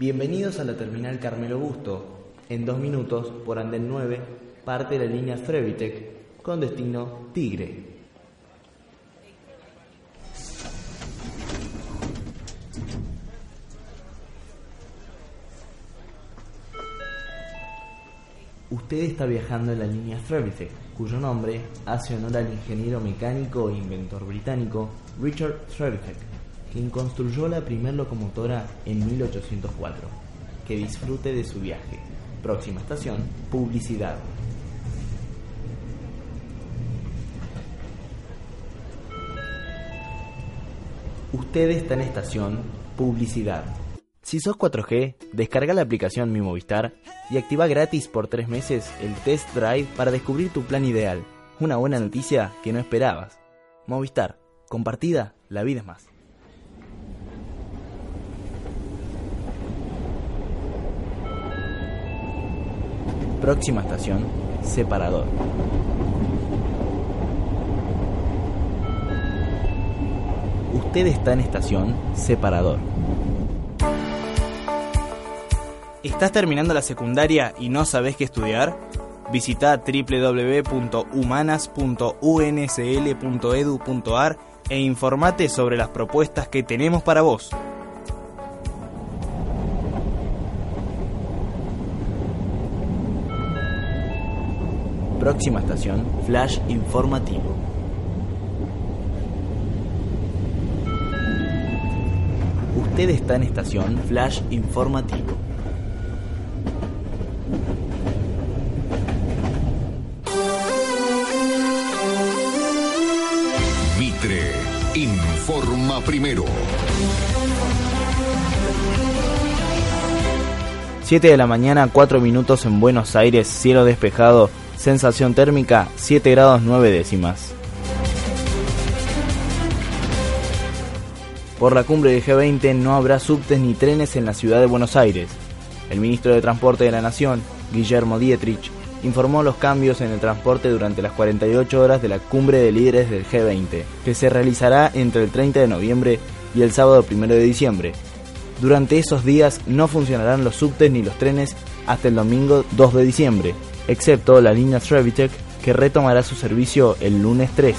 Bienvenidos a la terminal Carmelo Busto. En dos minutos, por Andén 9, parte la línea Frevitec con destino Tigre. Usted está viajando en la línea Frevitec, cuyo nombre hace honor al ingeniero mecánico e inventor británico Richard Trevithick, quien construyó la primera locomotora en 1804. Que disfrute de su viaje. Próxima estación, publicidad. Usted está en estación publicidad. Si sos 4G, descarga la aplicación Mi Movistar y activa gratis por 3 meses el test drive para descubrir tu plan ideal. Una buena noticia que no esperabas. Movistar, compartida, la vida es más. Próxima estación, separador. Usted está en estación separador. ¿Estás terminando la secundaria y no sabes qué estudiar? Visita www.humanas.unsl.edu.ar e informate sobre las propuestas que tenemos para vos. Próxima estación, Flash Informativo. Usted está en estación Flash Informativo. Mitre informa primero. 7 de la mañana, 4 minutos en Buenos Aires, cielo despejado, sensación térmica 7 grados 9 décimas. Por la cumbre del G20 no habrá subtes ni trenes en la ciudad de Buenos Aires. El ministro de Transporte de la Nación, Guillermo Dietrich, informó los cambios en el transporte durante las 48 horas de la cumbre de líderes del G20, que se realizará entre el 30 de noviembre y el sábado 1 de diciembre. Durante esos días no funcionarán los subtes ni los trenes hasta el domingo 2 de diciembre, excepto la línea Trevitec que retomará su servicio el lunes 3.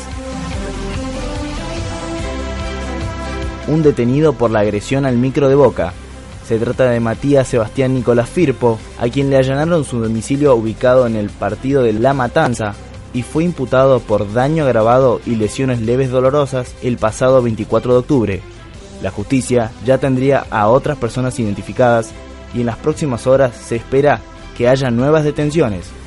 Un detenido por la agresión al micro de Boca. Se trata de Matías Sebastián Nicolás Firpo, a quien le allanaron su domicilio ubicado en el partido de La Matanza y fue imputado por daño agravado y lesiones leves dolorosas el pasado 24 de octubre. La justicia ya tendría a otras personas identificadas y en las próximas horas se espera que haya nuevas detenciones.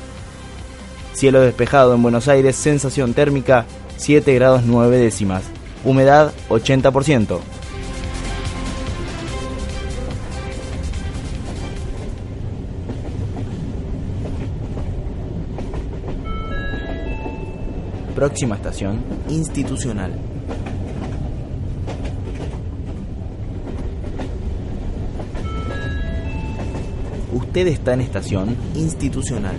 Cielo despejado en Buenos Aires, sensación térmica 7 grados 9 décimas, humedad 80%. Próxima estación, institucional. Usted está en estación institucional.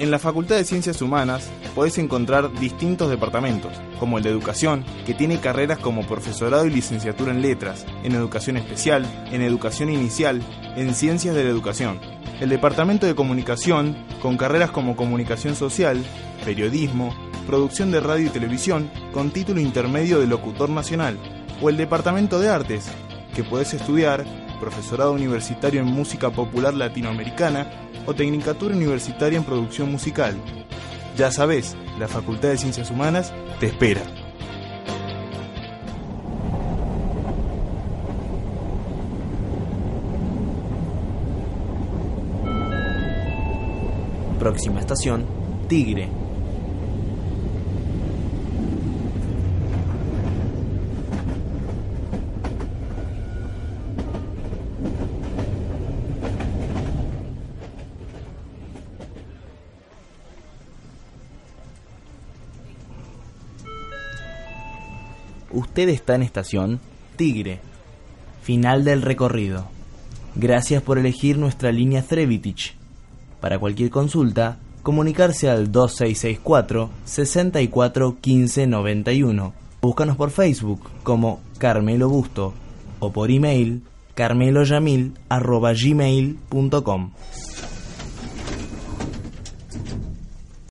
En la Facultad de Ciencias Humanas podés encontrar distintos departamentos, como el de Educación, que tiene carreras como profesorado y licenciatura en Letras, en Educación Especial, en Educación Inicial, en Ciencias de la Educación. El Departamento de Comunicación, con carreras como Comunicación Social, Periodismo, Producción de Radio y Televisión, con título intermedio de Locutor Nacional. O el Departamento de Artes, que podés estudiar profesorado universitario en música popular latinoamericana o tecnicatura universitaria en producción musical. Ya sabes, la Facultad de Ciencias Humanas te espera. Próxima estación, Tigre. Usted está en estación Tigre. Final del recorrido. Gracias por elegir nuestra línea Trevitich. Para cualquier consulta, comunicarse al 2664 64 15 91 Búscanos por Facebook como Carmelo Busto o por email carmeloyamil.gmail.com